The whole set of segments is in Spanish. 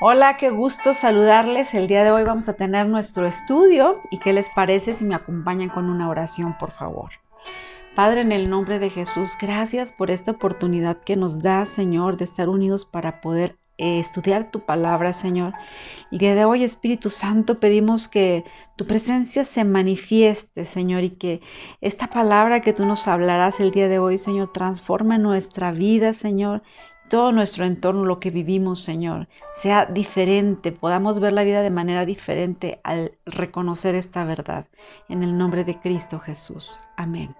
Hola, qué gusto saludarles. El día de hoy vamos a tener nuestro estudio y qué les parece si me acompañan con una oración, por favor. Padre, en el nombre de Jesús, gracias por esta oportunidad que nos da, Señor, de estar unidos para poder eh, estudiar tu palabra, Señor. El día de hoy, Espíritu Santo, pedimos que tu presencia se manifieste, Señor, y que esta palabra que tú nos hablarás el día de hoy, Señor, transforme nuestra vida, Señor, todo nuestro entorno, lo que vivimos, Señor, sea diferente, podamos ver la vida de manera diferente al reconocer esta verdad. En el nombre de Cristo Jesús. Amén.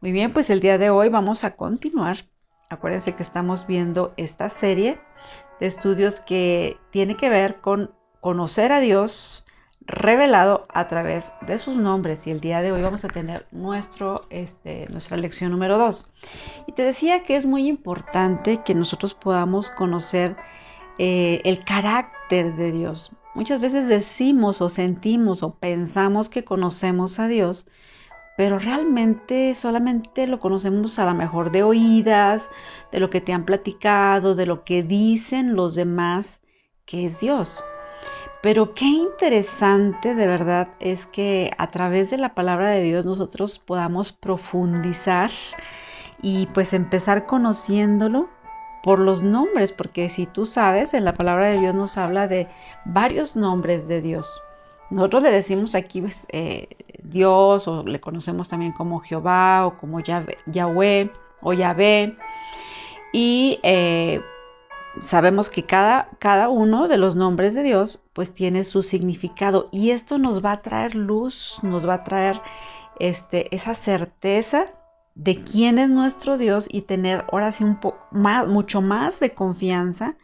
Muy bien, pues el día de hoy vamos a continuar. Acuérdense que estamos viendo esta serie de estudios que tiene que ver con conocer a Dios, revelado a través de sus nombres y el día de hoy vamos a tener nuestro, este, nuestra lección número 2. Y te decía que es muy importante que nosotros podamos conocer eh, el carácter de Dios. Muchas veces decimos o sentimos o pensamos que conocemos a Dios, pero realmente solamente lo conocemos a lo mejor de oídas, de lo que te han platicado, de lo que dicen los demás que es Dios. Pero qué interesante de verdad es que a través de la palabra de Dios nosotros podamos profundizar y pues empezar conociéndolo por los nombres, porque si tú sabes, en la palabra de Dios nos habla de varios nombres de Dios. Nosotros le decimos aquí pues, eh, Dios o le conocemos también como Jehová o como Yahweh o Yahvé. Y eh, sabemos que cada, cada uno de los nombres de Dios pues tiene su significado y esto nos va a traer luz, nos va a traer este, esa certeza de quién es nuestro Dios y tener ahora sí un más, mucho más de confianza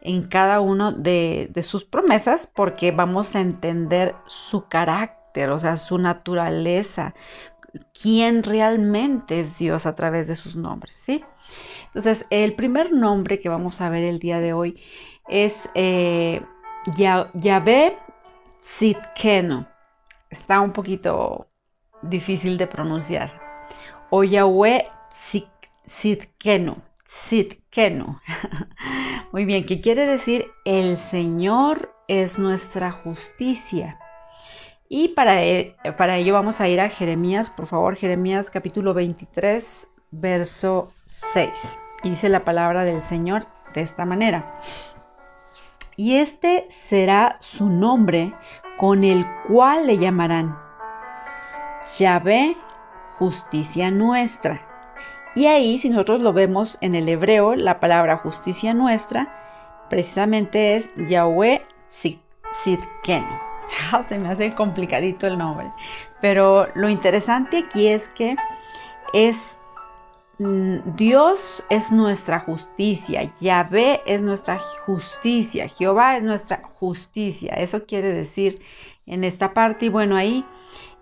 en cada uno de, de sus promesas porque vamos a entender su carácter, o sea, su naturaleza, quién realmente es Dios a través de sus nombres, ¿sí? Entonces, el primer nombre que vamos a ver el día de hoy es eh, Yahvé. Está un poquito difícil de pronunciar. O Yahweh Zitkenu. Zitkenu. Muy bien, ¿qué quiere decir? El Señor es nuestra justicia. Y para, e, para, ello vamos a ir a Jeremías, por favor, Jeremías capítulo 23, verso 6. Y dice la palabra del Señor de esta manera. Y este será su nombre con el cual le llamarán Yahvé, justicia nuestra. Y ahí, si nosotros lo vemos en el hebreo, la palabra justicia nuestra precisamente es Yahweh Sidkenu. Se me hace complicadito el nombre. Pero lo interesante aquí es que es Dios es nuestra justicia, Yahvé es nuestra justicia, Jehová es nuestra justicia. Eso quiere decir en esta parte. Y bueno, ahí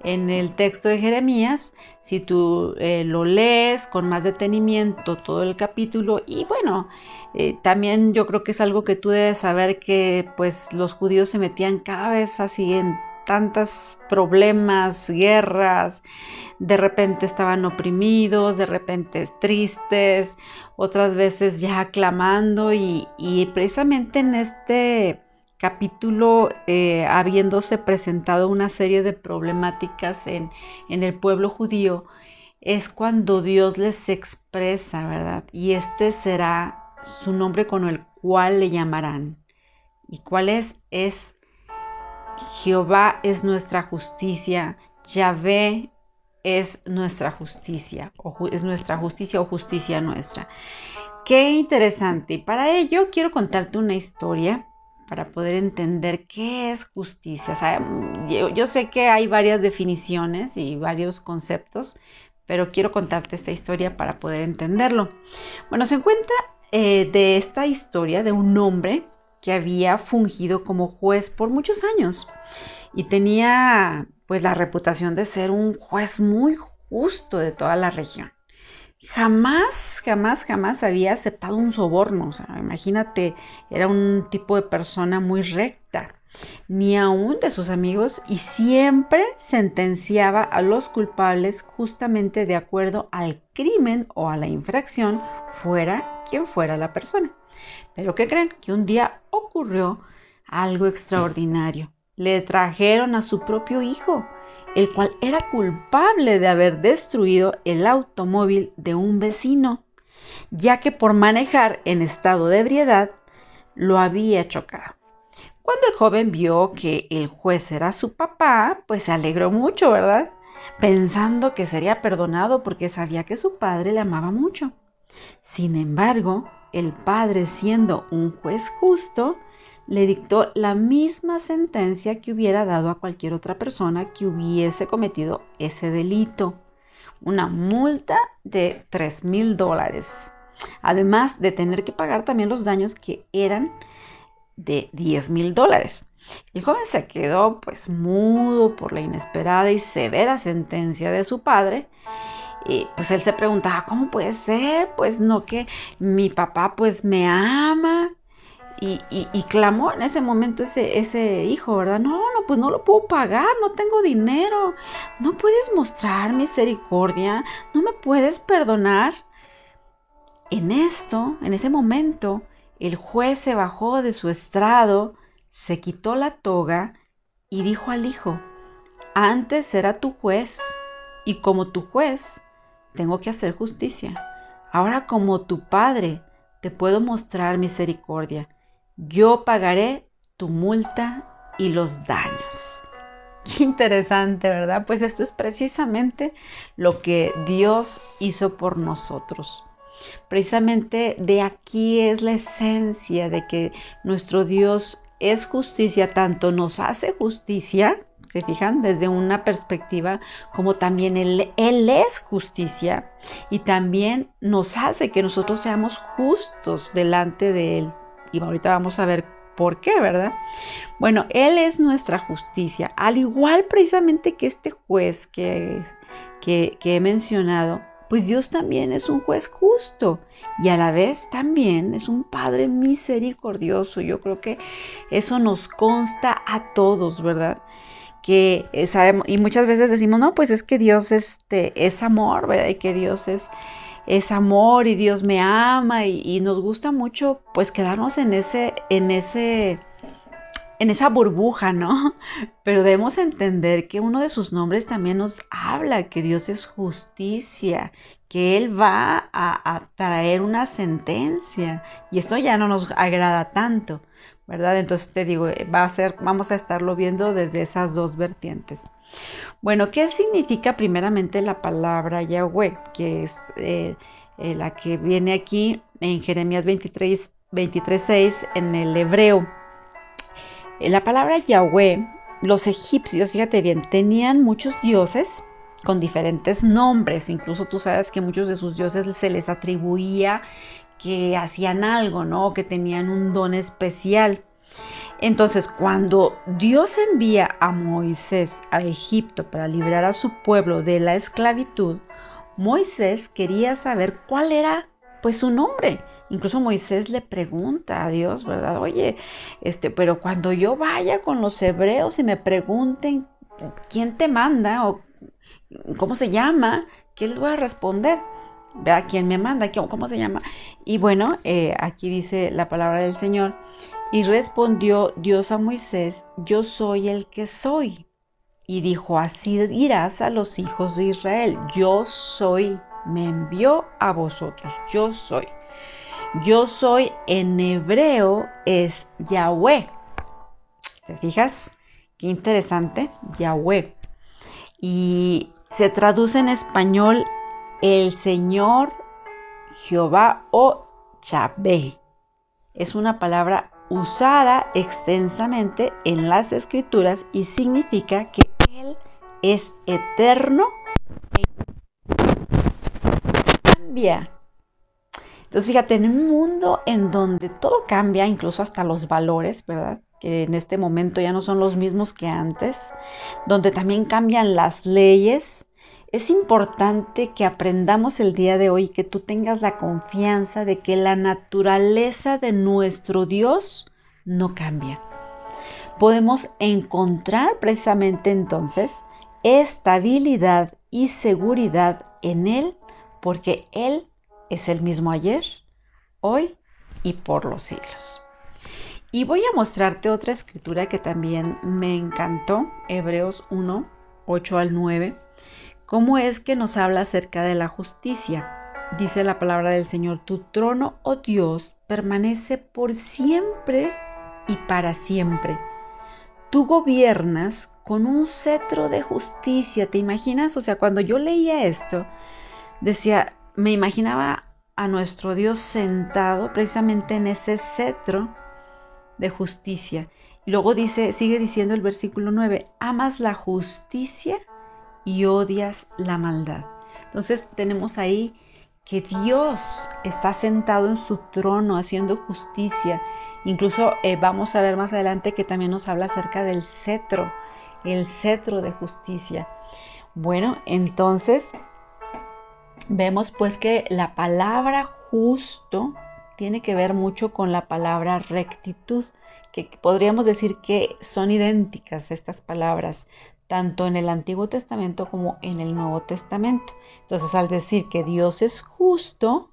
en el texto de Jeremías, si tú eh, lo lees con más detenimiento todo el capítulo, y bueno, eh, también yo creo que es algo que tú debes saber que pues los judíos se metían cada vez así en tantos problemas, guerras, de repente estaban oprimidos, de repente tristes, otras veces ya clamando y, precisamente en este capítulo, eh, habiéndose presentado una serie de problemáticas en, en el pueblo judío, es cuando Dios les expresa, ¿verdad? Y este será su nombre con el cual le llamarán. ¿Y cuál es? Es Jehová es nuestra justicia, Yahvé es nuestra justicia, o es nuestra justicia o justicia nuestra. Qué interesante. Y para ello quiero contarte una historia para poder entender qué es justicia. yo, sé que hay varias definiciones y varios conceptos, pero quiero contarte esta historia para poder entenderlo. Bueno, se encuentra eh, de esta historia de un hombre que había fungido como juez por muchos años y tenía pues la reputación de ser un juez muy justo de toda la región. Jamás, jamás, jamás había aceptado un soborno. imagínate, era un tipo de persona muy recta. Ni aún de sus amigos y siempre sentenciaba a los culpables justamente de acuerdo al crimen o a la infracción, fuera quien fuera la persona. Pero ¿qué creen? Que un día ocurrió algo extraordinario. Le trajeron a su propio hijo, el cual era culpable de haber destruido el automóvil de un vecino, ya que por manejar en estado de ebriedad lo había chocado. Cuando el joven vio que el juez era su papá, pues se alegró mucho, ¿verdad? Pensando que sería perdonado porque sabía que su padre le amaba mucho. Sin embargo, el padre, siendo un juez justo, le dictó la misma sentencia que hubiera dado a cualquier otra persona que hubiese cometido ese delito. Una multa de 3 mil dólares. Además de tener que pagar también los daños que eran de 10 mil dólares. El joven se quedó pues mudo por la inesperada y severa sentencia de su padre. Y pues él se preguntaba, ¿cómo puede ser? Pues no que mi papá pues me ama. Y, y, clamó en ese momento ese, ese hijo, ¿verdad? No, no, pues no lo puedo pagar, no tengo dinero. No puedes mostrar misericordia, no me puedes perdonar. En esto, en ese momento, el juez se bajó de su estrado, se quitó la toga y dijo al hijo, antes era tu juez y como tu juez tengo que hacer justicia. Ahora como tu padre te puedo mostrar misericordia. Yo pagaré tu multa y los daños. Qué interesante, ¿verdad? Pues esto es precisamente lo que Dios hizo por nosotros. Precisamente de aquí es la esencia de que nuestro Dios es justicia, tanto nos hace justicia, se fijan, desde una perspectiva, como también él, es justicia y también nos hace que nosotros seamos justos delante de Él. Y ahorita vamos a ver por qué, ¿verdad? Bueno, Él es nuestra justicia, al igual precisamente que este juez que, que, que he mencionado, pues Dios también es un juez justo y a la vez también es un Padre misericordioso. Yo creo que eso nos consta a todos, ¿verdad? Que eh, sabemos, y muchas veces decimos, no, pues es que Dios este, es amor, ¿verdad? Y que Dios es, es amor y Dios me ama y, y nos gusta mucho pues quedarnos en ese, en ese en esa burbuja, ¿no? Pero debemos entender que uno de sus nombres también nos habla que Dios es justicia, que Él va a, traer una sentencia. Y esto ya no nos agrada tanto, ¿verdad? Entonces te digo, va a ser, vamos a estarlo viendo desde esas dos vertientes. Bueno, ¿qué significa primeramente la palabra Yahweh? Que es eh, eh, la que viene aquí en Jeremías 23, 23, 6 en el hebreo. La palabra Yahweh, los egipcios, fíjate bien, tenían muchos dioses con diferentes nombres. Incluso tú sabes que muchos de sus dioses se les atribuía que hacían algo, ¿no? Que tenían un don especial. Entonces, cuando Dios envía a Moisés a Egipto para liberar a su pueblo de la esclavitud, Moisés quería saber cuál era pues su nombre. Incluso Moisés le pregunta a Dios, ¿verdad? Oye, este, pero cuando yo vaya con los hebreos y me pregunten quién te manda o cómo se llama, ¿qué les voy a responder? Vea quién me manda, cómo se llama. Y bueno, eh, aquí dice la palabra del Señor. Y respondió Dios a Moisés, yo soy el que soy. Y dijo, así dirás a los hijos de Israel, yo soy, me envió a vosotros, yo soy. Yo soy en hebreo es Yahweh. ¿Te fijas? Qué interesante, Yahweh. Y se traduce en español el Señor Jehová o Yahvé. Es una palabra usada extensamente en las escrituras y significa que Él es eterno e cambia entonces, fíjate, en un mundo en donde todo cambia, incluso hasta los valores, ¿verdad? Que en este momento ya no son los mismos que antes, donde también cambian las leyes, es importante que aprendamos el día de hoy, que tú tengas la confianza de que la naturaleza de nuestro Dios no cambia. podemos encontrar precisamente entonces estabilidad y seguridad en Él, porque Él es el mismo ayer, hoy y por los siglos. Y voy a mostrarte otra escritura que también me encantó, Hebreos 1, 8 al 9, cómo es que nos habla acerca de la justicia. Dice la palabra del Señor, tu trono, oh Dios, permanece por siempre y para siempre. Tú gobiernas con un cetro de justicia. ¿Te imaginas? O sea, cuando yo leía esto, decía, me imaginaba a nuestro Dios sentado precisamente en ese cetro de justicia. Y luego dice, sigue diciendo el versículo 9, amas la justicia y odias la maldad. Entonces tenemos ahí que Dios está sentado en su trono haciendo justicia. Incluso eh, vamos a ver más adelante que también nos habla acerca del cetro, el cetro de justicia. Bueno, entonces vemos pues que la palabra justo tiene que ver mucho con la palabra rectitud, que podríamos decir que son idénticas estas palabras, tanto en el Antiguo Testamento como en el Nuevo Testamento. Entonces, al decir que Dios es justo,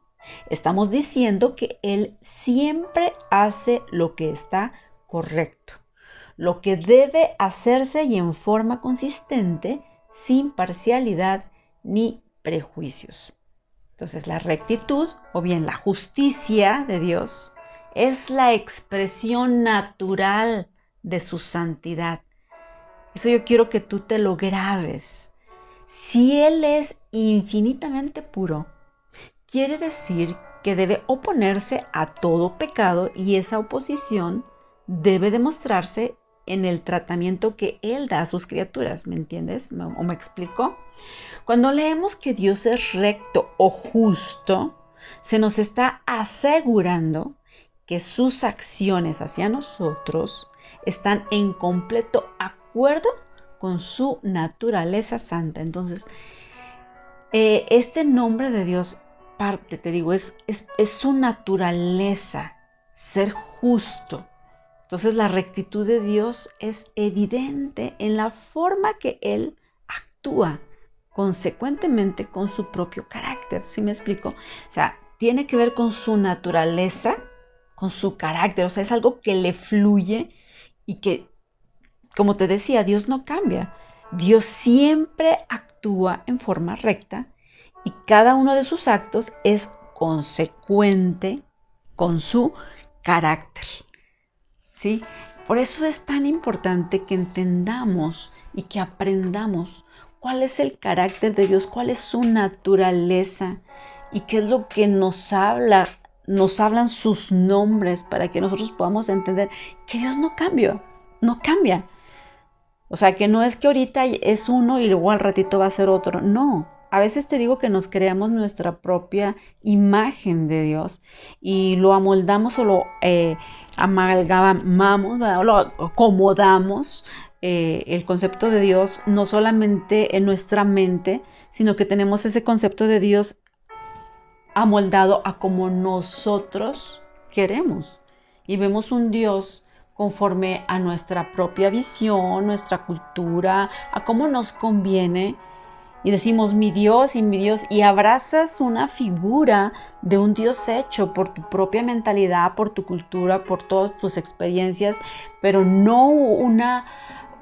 estamos diciendo que Él siempre hace lo que está correcto, lo que debe hacerse y en forma consistente, sin parcialidad ni prejuicios. Entonces la rectitud o bien la justicia de Dios es la expresión natural de su santidad. Eso yo quiero que tú te lo grabes. Si Él es infinitamente puro, quiere decir que debe oponerse a todo pecado y esa oposición debe demostrarse en el tratamiento que Él da a sus criaturas. ¿Me entiendes? ¿O me explico? Cuando leemos que Dios es recto o justo, se nos está asegurando que sus acciones hacia nosotros están en completo acuerdo con su naturaleza santa. Entonces, eh, este nombre de Dios parte, te digo, es, es, es su naturaleza, ser justo. Entonces la rectitud de Dios es evidente en la forma que Él actúa consecuentemente con su propio carácter. ¿Sí me explico? O sea, tiene que ver con su naturaleza, con su carácter. O sea, es algo que le fluye y que, como te decía, Dios no cambia. Dios siempre actúa en forma recta y cada uno de sus actos es consecuente con su carácter. ¿Sí? Por eso es tan importante que entendamos y que aprendamos cuál es el carácter de Dios, cuál es su naturaleza y qué es lo que nos habla, nos hablan sus nombres para que nosotros podamos entender que Dios no cambia, no cambia. O sea, que no es que ahorita es uno y luego al ratito va a ser otro, no. A veces te digo que nos creamos nuestra propia imagen de Dios y lo amoldamos o lo eh, amalgamamos, lo acomodamos eh, el concepto de Dios no solamente en nuestra mente, sino que tenemos ese concepto de Dios amoldado a como nosotros queremos. Y vemos un Dios conforme a nuestra propia visión, nuestra cultura, a cómo nos conviene. Y decimos mi Dios y mi Dios y abrazas una figura de un Dios hecho por tu propia mentalidad, por tu cultura, por todas tus experiencias, pero no una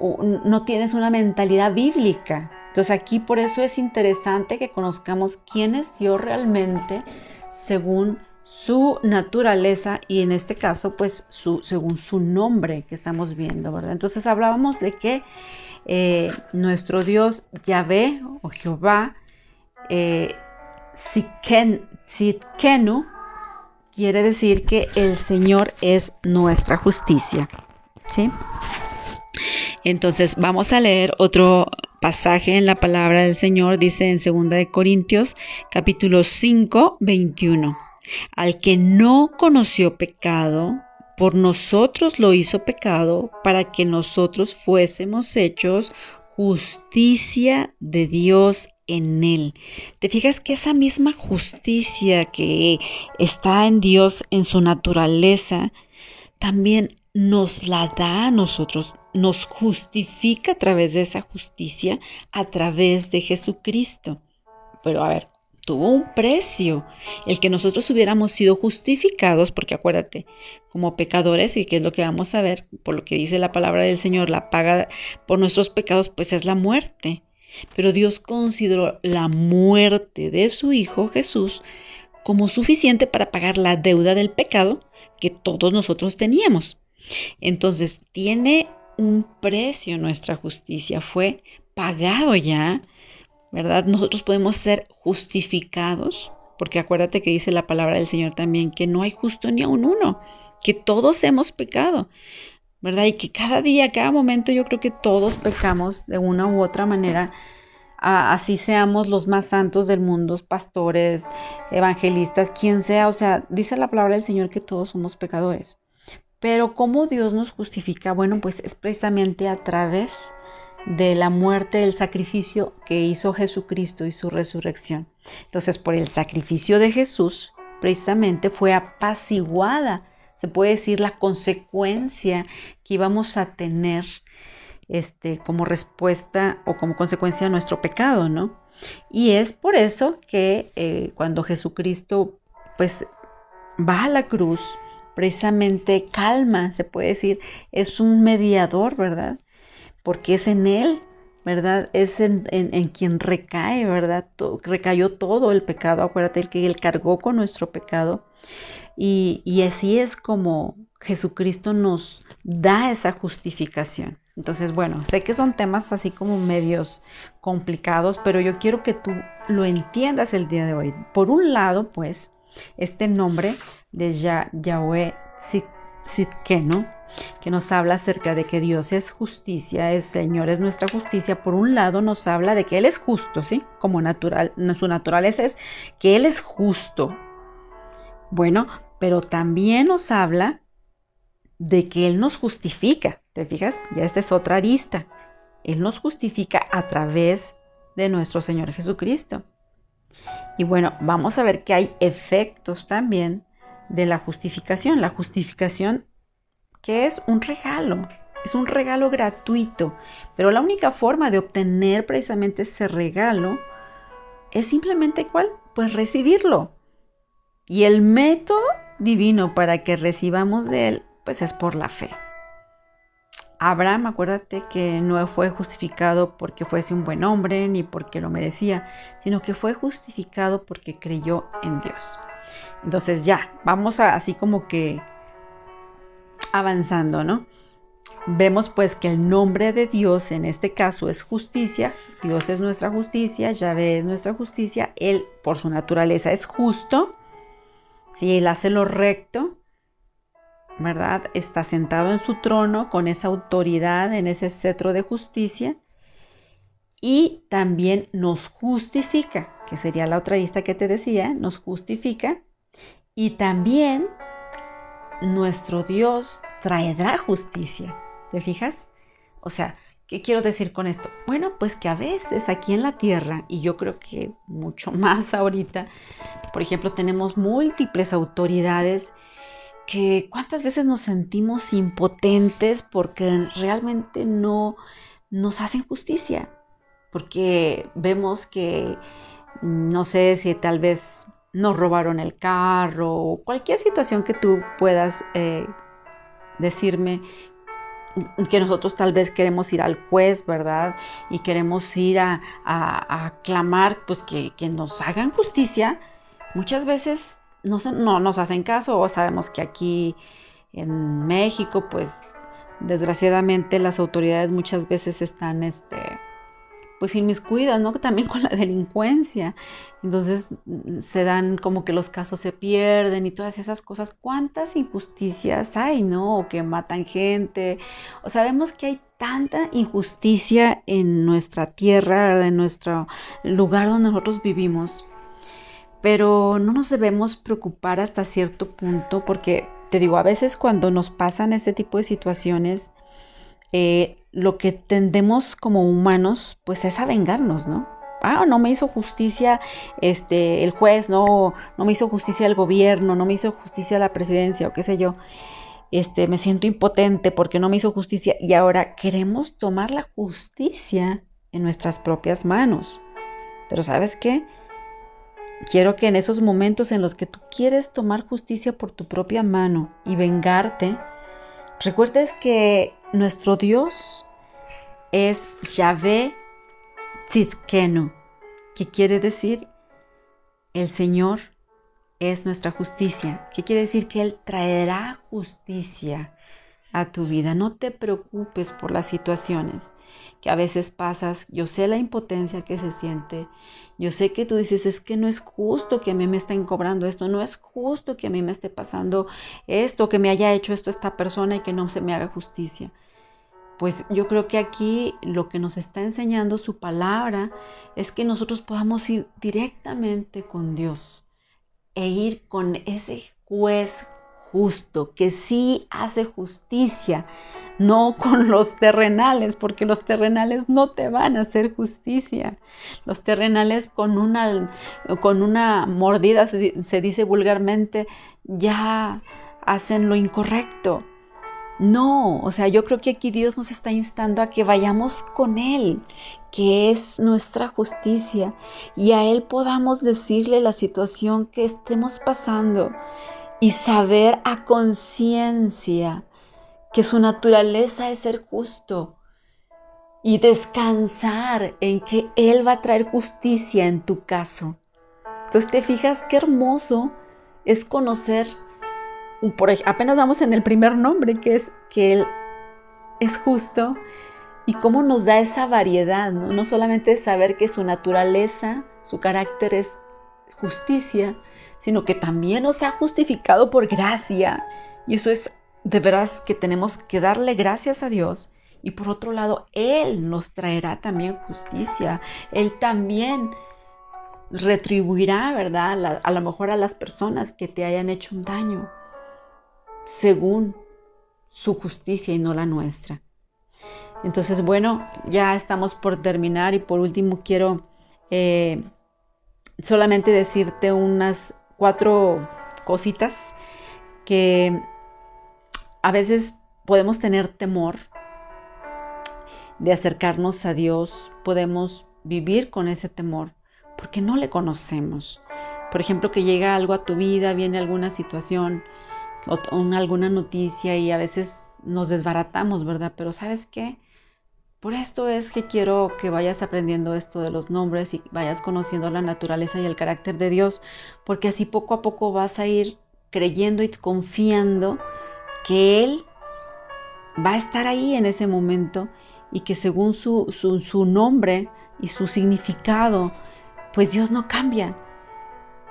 no tienes una mentalidad bíblica. Entonces aquí por eso es interesante que conozcamos quién es Dios realmente según su naturaleza y en este caso pues su, según su nombre que estamos viendo, ¿verdad? Entonces hablábamos de que eh, nuestro Dios Yahvé o Jehová eh, Sitkenu quiere decir que el Señor es nuestra justicia, ¿sí? Entonces vamos a leer otro pasaje en la palabra del Señor, dice en 2 de Corintios capítulo 5, 21. Al que no conoció pecado, por nosotros lo hizo pecado para que nosotros fuésemos hechos justicia de Dios en él. Te fijas que esa misma justicia que está en Dios, en su naturaleza, también nos la da a nosotros, nos justifica a través de esa justicia, a través de Jesucristo. Pero a ver, tuvo un precio, el que nosotros hubiéramos sido justificados, porque acuérdate, como pecadores, y que es lo que vamos a ver, por lo que dice la palabra del Señor, la paga por nuestros pecados, pues es la muerte. Pero Dios consideró la muerte de su Hijo Jesús como suficiente para pagar la deuda del pecado que todos nosotros teníamos. Entonces, tiene un precio nuestra justicia, fue pagado ya, ¿verdad? Nosotros podemos ser justificados, porque acuérdate que dice la palabra del Señor también, que no hay justo ni a un uno, que todos hemos pecado, ¿verdad? Y que cada día, cada momento yo creo que todos pecamos de una u otra manera, así seamos los más santos del mundo, pastores, evangelistas, quien sea, o sea, dice la palabra del Señor que todos somos pecadores. Pero ¿cómo Dios nos justifica? Bueno, pues es precisamente a través de la muerte, del sacrificio que hizo Jesucristo y su resurrección. Entonces, por el sacrificio de Jesús, precisamente fue apaciguada, se puede decir, la consecuencia que íbamos a tener este, como respuesta o como consecuencia de nuestro pecado, ¿no? Y es por eso que eh, cuando Jesucristo, pues, va a la cruz, precisamente calma, se puede decir, es un mediador, ¿verdad? Porque es en Él, ¿verdad? Es en, quien recae, ¿verdad? recayó todo el pecado, acuérdate que Él cargó con nuestro pecado. Y, y así es como Jesucristo nos da esa justificación. Entonces, bueno, sé que son temas así como medios complicados, pero yo quiero que tú lo entiendas el día de hoy. Por un lado, pues, este nombre de Yahweh Sitkeno, que nos habla acerca de que Dios es justicia, el Señor es nuestra justicia, por un lado nos habla de que Él es justo, ¿sí? Como natural, su naturaleza es que Él es justo. Bueno, pero también nos habla de que Él nos justifica, ¿te fijas? Ya esta es otra arista. Él nos justifica a través de nuestro Señor Jesucristo. Y bueno, vamos a ver que hay efectos también de la justificación. La justificación que es un regalo, es un regalo gratuito, pero la única forma de obtener precisamente ese regalo es simplemente cuál? Pues recibirlo. Y el método divino para que recibamos de él, pues es por la fe. Abraham, acuérdate que no fue justificado porque fuese un buen hombre ni porque lo merecía, sino que fue justificado porque creyó en Dios. Entonces ya, vamos a, así como que avanzando, ¿no? Vemos pues que el nombre de Dios en este caso es justicia, Dios es nuestra justicia, Yahvé es nuestra justicia, Él por su naturaleza es justo, si Él hace lo recto, ¿verdad? Está sentado en su trono con esa autoridad, en ese cetro de justicia. Y también nos justifica, que sería la otra lista que te decía, nos justifica. Y también nuestro Dios traerá justicia. ¿Te fijas? O sea, ¿qué quiero decir con esto? Bueno, pues que a veces aquí en la tierra, y yo creo que mucho más ahorita, por ejemplo, tenemos múltiples autoridades que cuántas veces nos sentimos impotentes porque realmente no nos hacen justicia, porque vemos que, no sé si tal vez nos robaron el carro o cualquier situación que tú puedas eh, decirme que nosotros tal vez queremos ir al juez, ¿verdad? Y queremos ir a, a, clamar, pues que, que nos hagan justicia. Muchas veces no, no nos hacen caso o sabemos que aquí en México pues desgraciadamente las autoridades muchas veces están este pues inmiscuidas, ¿no? También con la delincuencia. Entonces se dan como que los casos se pierden y todas esas cosas. ¿Cuántas injusticias hay, no? O que matan gente. O sabemos que hay tanta injusticia en nuestra tierra, en nuestro lugar donde nosotros vivimos pero no nos debemos preocupar hasta cierto punto porque, te digo, a veces cuando nos pasan ese tipo de situaciones, eh, lo que tendemos como humanos, pues es a vengarnos, ¿no? Ah, no me hizo justicia este, el juez, no, no me hizo justicia el gobierno, no me hizo justicia la presidencia o qué sé yo. este, me siento impotente porque no me hizo justicia y ahora queremos tomar la justicia en nuestras propias manos. Pero ¿sabes qué? Quiero que en esos momentos en los que tú quieres tomar justicia por tu propia mano y vengarte, recuerdes que nuestro Dios es Yahvé Tzidkenu, que quiere decir el Señor es nuestra justicia. ¿Qué quiere decir? Que Él traerá justicia a tu vida. No te preocupes por las situaciones que a veces pasas. Yo sé la impotencia que se siente. Yo sé que tú dices, es que no es justo que a mí me estén cobrando esto. No es justo que a mí me esté pasando esto, que me haya hecho esto esta persona y que no se me haga justicia. Pues yo creo que aquí lo que nos está enseñando su palabra es que nosotros podamos ir directamente con Dios e ir con ese juez justo, que sí hace justicia, no con los terrenales, porque los terrenales no te van a hacer justicia. Los terrenales con una, con una mordida, se, se dice vulgarmente, ya hacen lo incorrecto. No, o sea, yo creo que aquí Dios nos está instando a que vayamos con Él, que es nuestra justicia, y a Él podamos decirle la situación que estemos pasando y saber a conciencia que su naturaleza es ser justo y descansar en que Él va a traer justicia en tu caso. Entonces te fijas qué hermoso es conocer por, apenas vamos en el primer nombre, que es que Él es justo y cómo nos da esa variedad, ¿no? No solamente saber que su naturaleza, su carácter es justicia, sino que también nos ha justificado por gracia. Y eso es de veras que tenemos que darle gracias a Dios. Y por otro lado, Él nos traerá también justicia. Él también retribuirá, ¿verdad? A, lo mejor a las personas que te hayan hecho un daño según su justicia y no la nuestra. Entonces, bueno, ya estamos por terminar y por último quiero eh, solamente decirte unas cuatro cositas que a veces podemos tener temor de acercarnos a Dios, podemos vivir con ese temor porque no le conocemos. Por ejemplo, que llega algo a tu vida, viene alguna situación o, alguna noticia y a veces nos desbaratamos, ¿verdad? Pero ¿sabes qué? Por esto es que quiero que vayas aprendiendo esto de los nombres y vayas conociendo la naturaleza y el carácter de Dios, porque así poco a poco vas a ir creyendo y confiando que Él va a estar ahí en ese momento y que según su, su, nombre y su significado, pues Dios no cambia.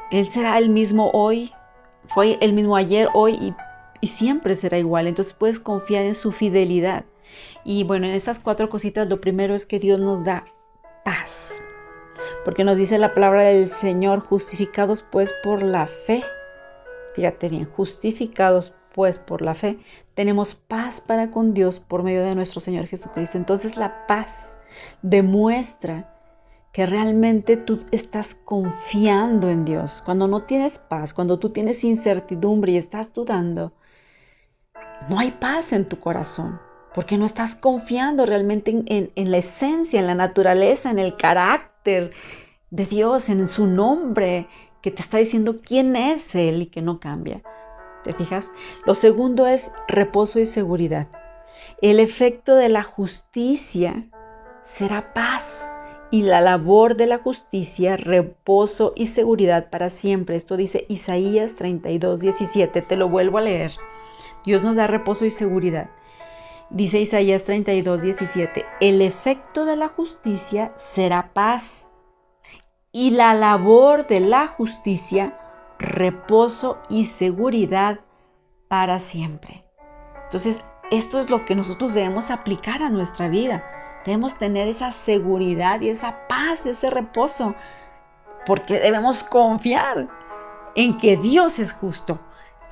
Él será el mismo hoy, fue el mismo ayer, hoy y, siempre será igual. Entonces puedes confiar en su fidelidad. Y bueno, en esas cuatro cositas, lo primero es que Dios nos da paz. Porque nos dice la palabra del Señor, justificados pues por la fe. Fíjate bien, justificados pues por la fe, tenemos paz para con Dios por medio de nuestro Señor Jesucristo. Entonces la paz demuestra que realmente tú estás confiando en Dios. Cuando no tienes paz, cuando tú tienes incertidumbre y estás dudando, no hay paz en tu corazón, porque no estás confiando realmente en, la esencia, en la naturaleza, en el carácter de Dios, en su nombre, que te está diciendo quién es Él y que no cambia. ¿Te fijas? Lo segundo es reposo y seguridad. El efecto de la justicia será paz y la labor de la justicia, reposo y seguridad para siempre. Esto dice Isaías 32, 17. Te lo vuelvo a leer. Dios nos da reposo y seguridad. Dice Isaías 32, 17. El efecto de la justicia será paz y la labor de la justicia, reposo y seguridad para siempre. Entonces, esto es lo que nosotros debemos aplicar a nuestra vida Debemos tener esa seguridad y esa paz, ese reposo, porque debemos confiar en que Dios es justo,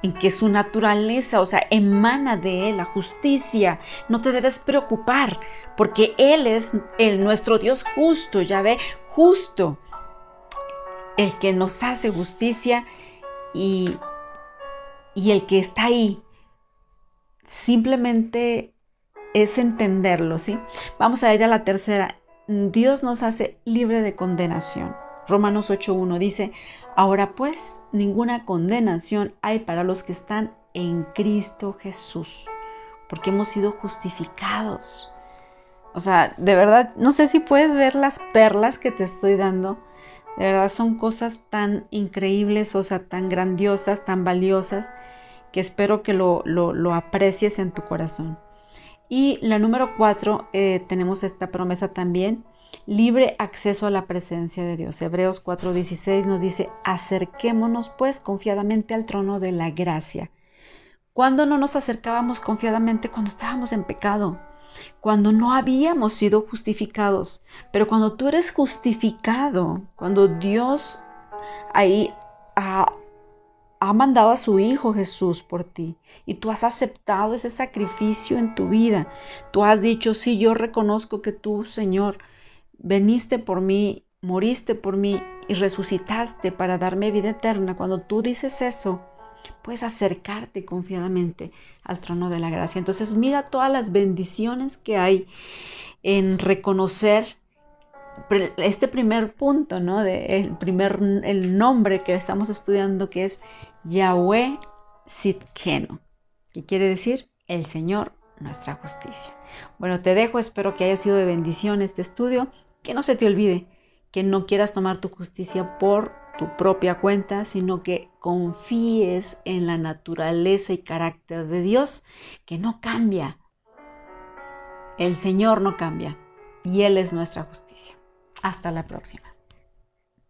en que su naturaleza, o sea, emana de Él la justicia. No te debes preocupar, porque Él es el, nuestro Dios justo, ya ve, justo, el que nos hace justicia y, y el que está ahí simplemente es entenderlo, ¿sí? Vamos a ir a la tercera. Dios nos hace libre de condenación. Romanos 8.1 dice, ahora pues ninguna condenación hay para los que están en Cristo Jesús, porque hemos sido justificados. O sea, de verdad, no sé si puedes ver las perlas que te estoy dando. De verdad son cosas tan increíbles, o sea, tan grandiosas, tan valiosas, que espero que lo, lo, aprecies en tu corazón. Y la número cuatro, eh, tenemos esta promesa también, libre acceso a la presencia de Dios. Hebreos 4:16 nos dice, acerquémonos pues confiadamente al trono de la gracia. ¿Cuándo no nos acercábamos confiadamente? Cuando estábamos en pecado, cuando no habíamos sido justificados. Pero cuando tú eres justificado, cuando Dios ahí ha, ha mandado a su Hijo Jesús por ti y tú has aceptado ese sacrificio en tu vida, tú has dicho, sí, yo reconozco que tú, Señor, veniste por mí, moriste por mí y resucitaste para darme vida eterna, cuando tú dices eso, puedes acercarte confiadamente al trono de la gracia. Entonces mira todas las bendiciones que hay en reconocer este primer punto, ¿no? El primer el nombre que estamos estudiando que es Yahweh Sitkeno, que quiere decir el Señor nuestra justicia. Bueno, te dejo, espero que haya sido de bendición este estudio que no se te olvide que no quieras tomar tu justicia por tu propia cuenta, sino que confíes en la naturaleza y carácter de Dios, que no cambia. El Señor no cambia y Él es nuestra justicia. Hasta la próxima.